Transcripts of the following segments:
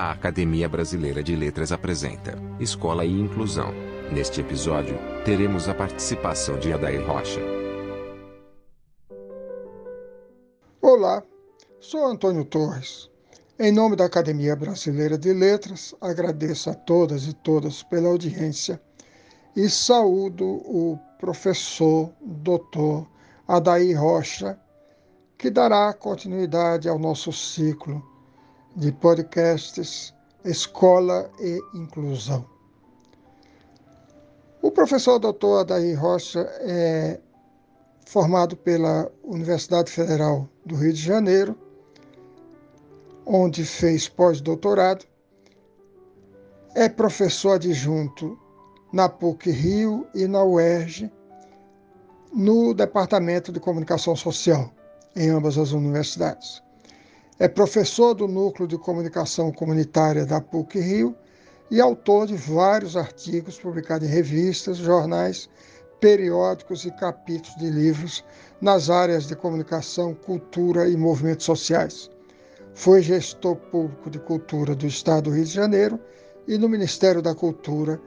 A Academia Brasileira de Letras apresenta Escola e Inclusão. Neste episódio, teremos a participação de Adair Rocha. Olá, sou Antônio Torres. Em nome da Academia Brasileira de Letras, agradeço a todas e todas pela audiência e saúdo o professor Dr. Adair Rocha, que dará continuidade ao nosso ciclo de podcasts Escola e Inclusão. O professor Dr. Adair Rocha é formado pela Universidade Federal do Rio de Janeiro, onde fez pós-doutorado, é professor adjunto na PUC Rio e na UERJ, no Departamento de Comunicação Social, em ambas as universidades. É professor do Núcleo de Comunicação Comunitária da PUC Rio e autor de vários artigos publicados em revistas, jornais, periódicos e capítulos de livros nas áreas de comunicação, cultura e movimentos sociais. Foi gestor público de cultura do Estado do Rio de Janeiro e no Ministério da Cultura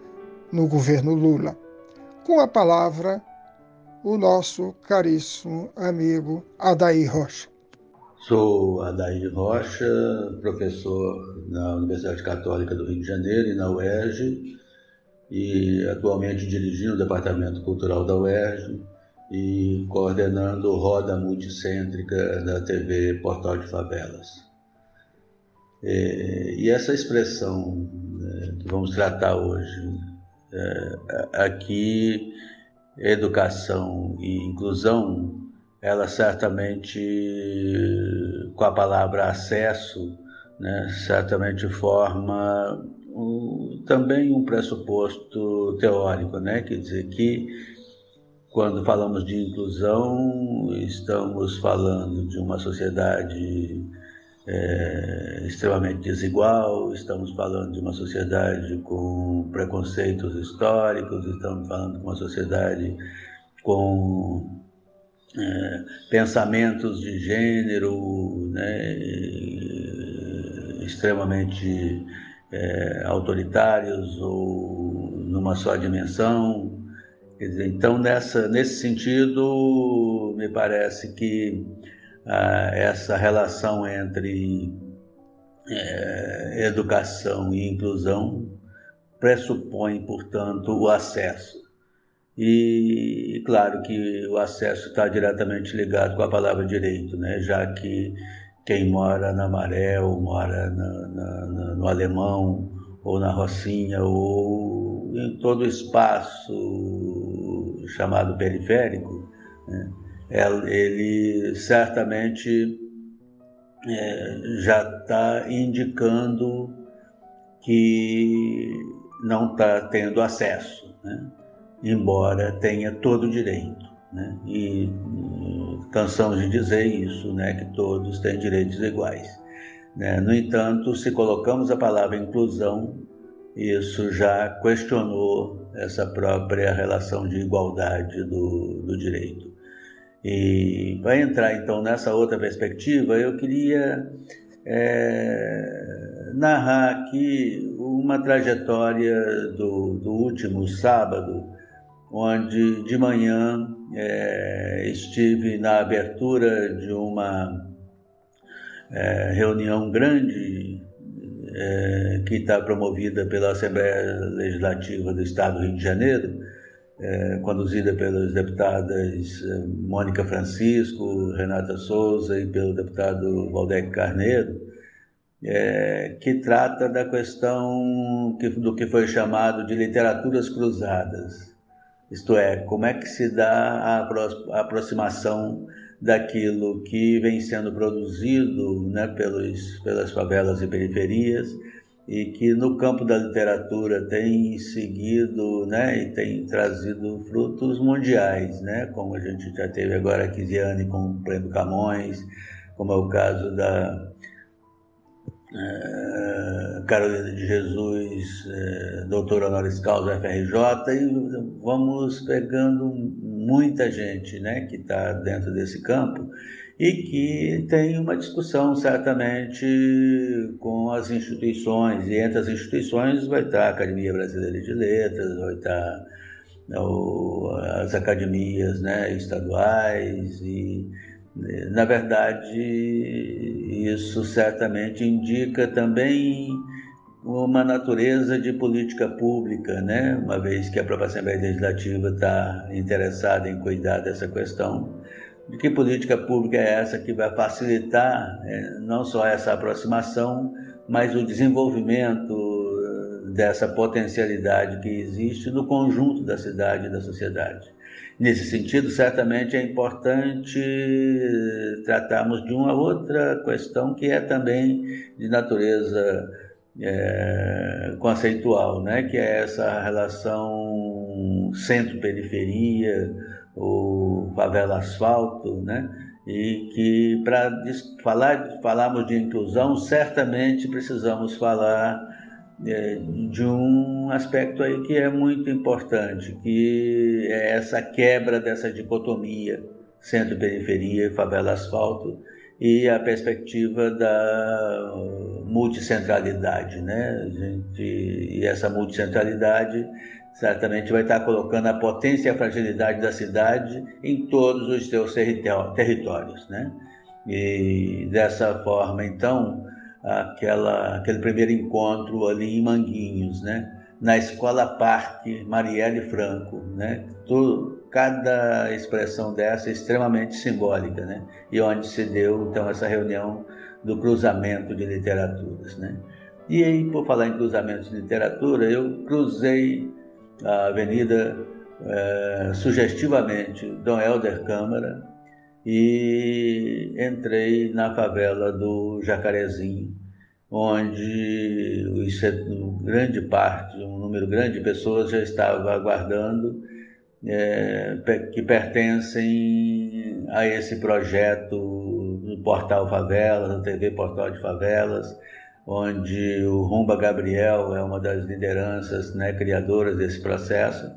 no governo Lula. Com a palavra, o nosso caríssimo amigo Adair Rocha. Sou Adair Rocha, professor na Universidade Católica do Rio de Janeiro e na UERJ, e atualmente dirigindo o Departamento Cultural da UERJ e coordenando Roda Multicêntrica da TV Portal de Favelas. E essa expressão né, que vamos tratar hoje, é, aqui, educação e inclusão, ela certamente, com a palavra acesso, né, certamente forma também um pressuposto teórico, né? quer dizer que quando falamos de inclusão, estamos falando de uma sociedade é, extremamente desigual, estamos falando de uma sociedade com preconceitos históricos, estamos falando de uma sociedade com é, pensamentos de gênero né, extremamente é, autoritários ou numa só dimensão. Dizer, então, nessa, nesse sentido, me parece que ah, essa relação entre é, educação e inclusão pressupõe, portanto, o acesso e claro que o acesso está diretamente ligado com a palavra direito, né? já que quem mora na Maré ou mora na, na, na, no Alemão ou na Rocinha ou em todo o espaço chamado periférico, né? ele certamente é, já está indicando que não está tendo acesso. Né? Embora tenha todo o direito. Né? E cansamos de dizer isso, né? que todos têm direitos iguais. Né? No entanto, se colocamos a palavra inclusão, isso já questionou essa própria relação de igualdade do, do direito. E para entrar então nessa outra perspectiva, eu queria é, narrar aqui uma trajetória do, do último sábado, onde de manhã é, estive na abertura de uma é, reunião grande é, que está promovida pela Assembleia Legislativa do Estado do Rio de Janeiro, é, conduzida pelas deputadas é, Mônica Francisco, Renata Souza e pelo deputado Valdec Carneiro, é, que trata da questão que, do que foi chamado de literaturas cruzadas. Isto é, como é que se dá a aproximação daquilo que vem sendo produzido né, pelos, pelas favelas e periferias e que no campo da literatura tem seguido né, e tem trazido frutos mundiais, né, como a gente já teve agora a Kisiane com o Prêmio Camões, como é o caso da é, Carolina de Jesus, é, doutora honoris causa FRJ, e vamos pegando muita gente né, que está dentro desse campo e que tem uma discussão certamente com as instituições, e entre as instituições vai estar a Academia Brasileira de Letras, vai estar as academias né, estaduais, e na verdade isso certamente indica também uma natureza de política pública, né? uma vez que a própria Assembleia Legislativa está interessada em cuidar dessa questão de que política pública é essa que vai facilitar é, não só essa aproximação, mas o desenvolvimento eh, dessa potencialidade que existe no conjunto da cidade e da sociedade. Nesse sentido, certamente é importante tratarmos de uma outra questão que é também de natureza é, conceitual, né? que é essa relação centro-periferia, o favela asfalto, né? E que para falar falarmos de inclusão, certamente precisamos falar de um aspecto aí que é muito importante, que é essa quebra dessa dicotomia centro-periferia favela-asfalto e a perspectiva da multicentralidade, né? Gente, e essa multicentralidade certamente vai estar colocando a potência e a fragilidade da cidade em todos os seus territórios, né? E dessa forma, então, aquela, aquele primeiro encontro ali em Manguinhos, né? Na Escola Parque Marielle Franco, né? Tudo, cada expressão dessa é extremamente simbólica, né? E onde se deu, então, essa reunião do cruzamento de literaturas, né? E aí, por falar em cruzamento de literatura, eu cruzei a avenida é, sugestivamente Dom Helder Câmara e entrei na favela do Jacarezinho, onde grande parte, um número grande de pessoas já estava aguardando, é, que pertencem a esse projeto do Portal Favelas, da TV Portal de Favelas, onde o Rumba Gabriel é uma das lideranças né, criadoras desse processo.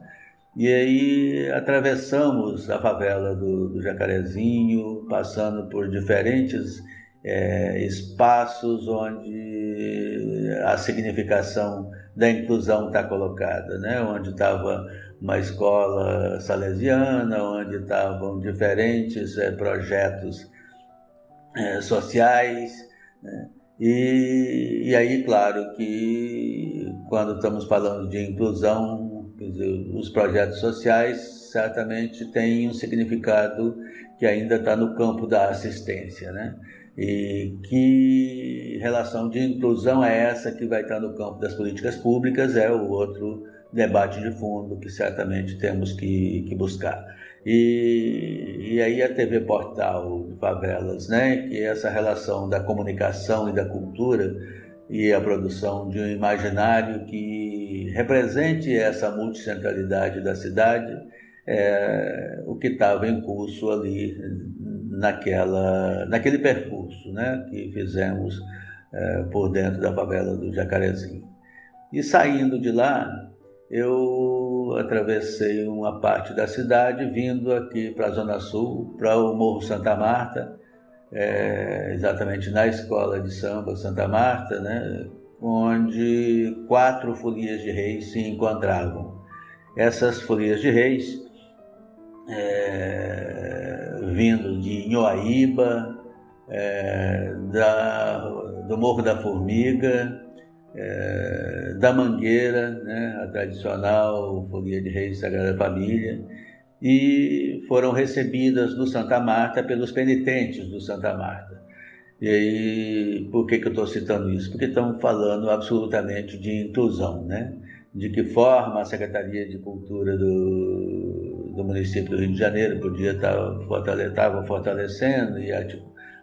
E aí atravessamos a favela do, do Jacarezinho, passando por diferentes é, espaços onde a significação da inclusão está colocada, né? onde estava uma escola salesiana, onde estavam diferentes é, projetos é, sociais. Né? E, e aí, claro, que quando estamos falando de inclusão, dizer, os projetos sociais certamente têm um significado que ainda está no campo da assistência, né? E que relação de inclusão é essa que vai estar no campo das políticas públicas é o outro debate de fundo que certamente temos que, que buscar. E, e aí a TV Portal de Favelas, né, que é essa relação da comunicação e da cultura e a produção de um imaginário que represente essa multicentralidade da cidade, é, o que estava em curso ali naquela, naquele percurso né, que fizemos é, por dentro da favela do Jacarezinho. E saindo de lá, eu atravessei uma parte da cidade, vindo aqui para a Zona Sul, para o Morro Santa Marta, é, exatamente na escola de samba Santa Marta, né, onde quatro folias de reis se encontravam. Essas folias de reis, é, vindo de Inhoaíba, é, da, do Morro da Formiga, é, da Mangueira, né, a tradicional Folia de Reis Sagrada Família, e foram recebidas no Santa Marta pelos penitentes do Santa Marta. E aí, por que, que eu estou citando isso? Porque estamos falando absolutamente de inclusão, né? De que forma a Secretaria de Cultura do, do município do Rio de Janeiro podia estar fortale, fortalecendo e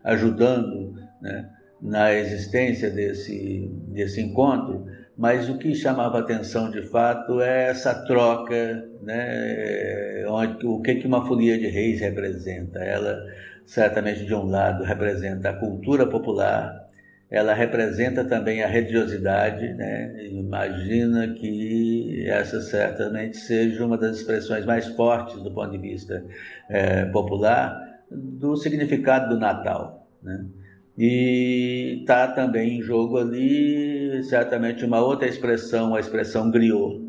ajudando, né? na existência desse, desse encontro, mas o que chamava atenção de fato é essa troca, né, o que, que uma folia de reis representa. Ela, certamente, de um lado, representa a cultura popular, ela representa também a religiosidade, né? imagina que essa certamente seja uma das expressões mais fortes do ponto de vista é, popular, do significado do Natal. Né? E está também em jogo ali, certamente, uma outra expressão, a expressão griot,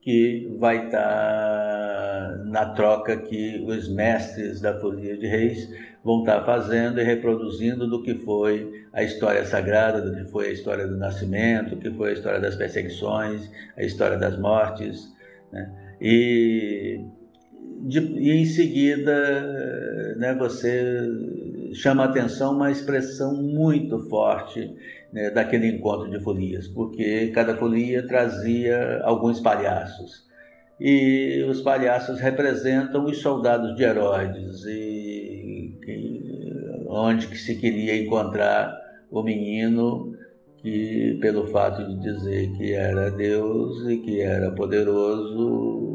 que vai estar tá na troca que os mestres da Folia de Reis vão estar tá fazendo e reproduzindo do que foi a história sagrada, do que foi a história do nascimento, do que foi a história das perseguições, a história das mortes. Né? E, de, e em seguida né, você chama atenção uma expressão muito forte né, daquele encontro de folias, porque cada folia trazia alguns palhaços. E os palhaços representam os soldados de Herodes, e, e, onde que se queria encontrar o menino que, pelo fato de dizer que era Deus e que era poderoso,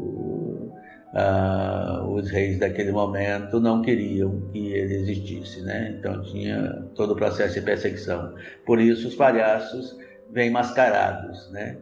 ah, os reis daquele momento não queriam que ele existisse, né? Então tinha todo o processo de perseguição. Por isso os palhaços vêm mascarados, né?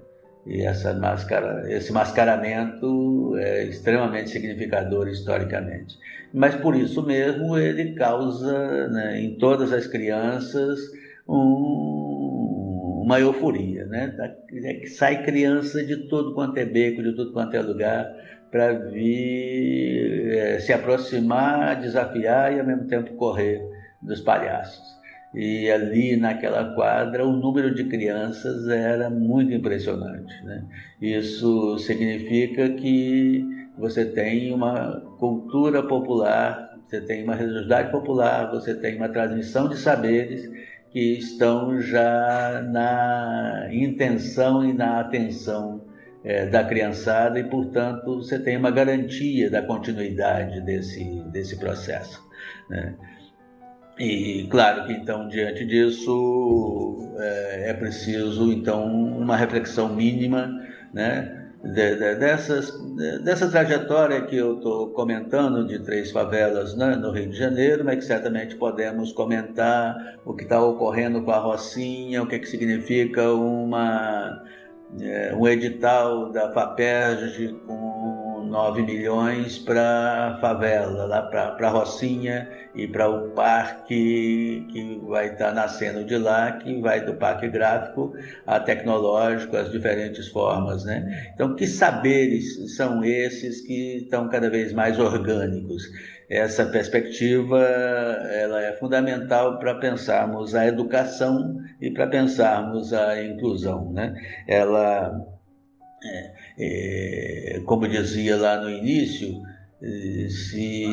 E essa máscara, esse mascaramento é extremamente significador historicamente. Mas por isso mesmo ele causa né, em todas as crianças um, uma euforia, né? É sai criança de todo quanto é beco, de todo quanto é lugar, para vir é, se aproximar, desafiar e ao mesmo tempo correr dos palhaços. E ali naquela quadra o número de crianças era muito impressionante. Né? Isso significa que você tem uma cultura popular, você tem uma religiosidade popular, você tem uma transmissão de saberes que estão já na intenção e na atenção é, da criançada e, portanto, você tem uma garantia da continuidade desse, desse processo. Né? E claro que então diante disso é, é, preciso então uma reflexão mínima, né? De, de, dessas, de, dessa trajetória que eu estou comentando de três favelas né, no Rio de Janeiro, mas que certamente podemos comentar o que está ocorrendo com a Rocinha, o que, que significa uma é, um edital da FAPERJ com 9 milhões para favela, lá para Rocinha e para o parque que vai estar tá nascendo de lá, que vai do parque gráfico a tecnológico, as diferentes formas. Né? Então, que saberes são esses que estão cada vez mais orgânicos? Essa perspectiva ela é fundamental para pensarmos a educação e para pensarmos a inclusão. Né? Ela, é, é, como dizia lá no início, se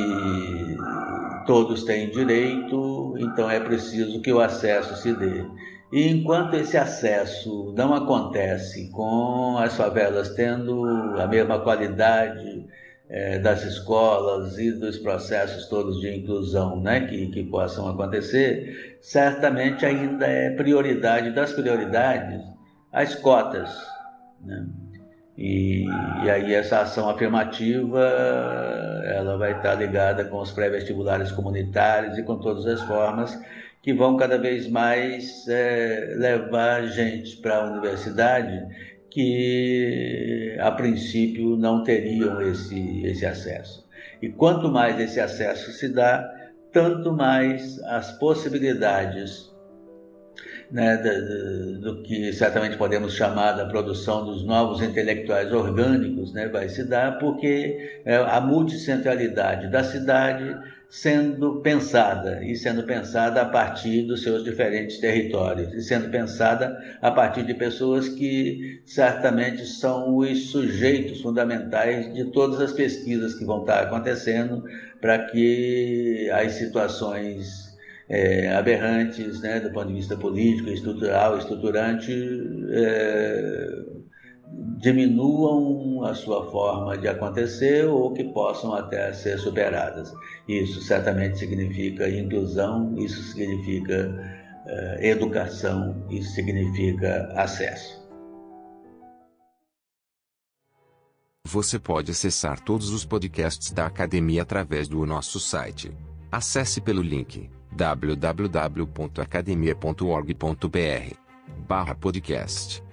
todos têm direito, então é preciso que o acesso se dê. E enquanto esse acesso não acontece com as favelas tendo a mesma qualidade é, das escolas e dos processos todos de inclusão né, que, que possam acontecer, certamente ainda é prioridade das prioridades as cotas. Né? E, e, aí essa ação afirmativa ela vai estar ligada com os pré-vestibulares comunitários e com todas as formas que vão cada vez mais é, levar gente para a universidade que a princípio não teriam esse, esse acesso. E quanto mais esse acesso se dá, tanto mais as possibilidades né, do, do, que certamente podemos chamar da produção dos novos intelectuais orgânicos né, vai se dar, porque é, a multicentralidade da cidade sendo pensada e sendo pensada a partir dos seus diferentes territórios e sendo pensada a partir de pessoas que certamente são os sujeitos fundamentais de todas as pesquisas que vão estar acontecendo para que as situações é, aberrantes, né, do ponto de vista político, estrutural, estruturante, é, diminuam a sua forma de acontecer ou que possam até ser superadas. Isso certamente significa inclusão, isso significa uh, educação, isso significa acesso. Você pode acessar todos os podcasts da academia através do nosso site. Acesse pelo link www.academia.org.br/podcast.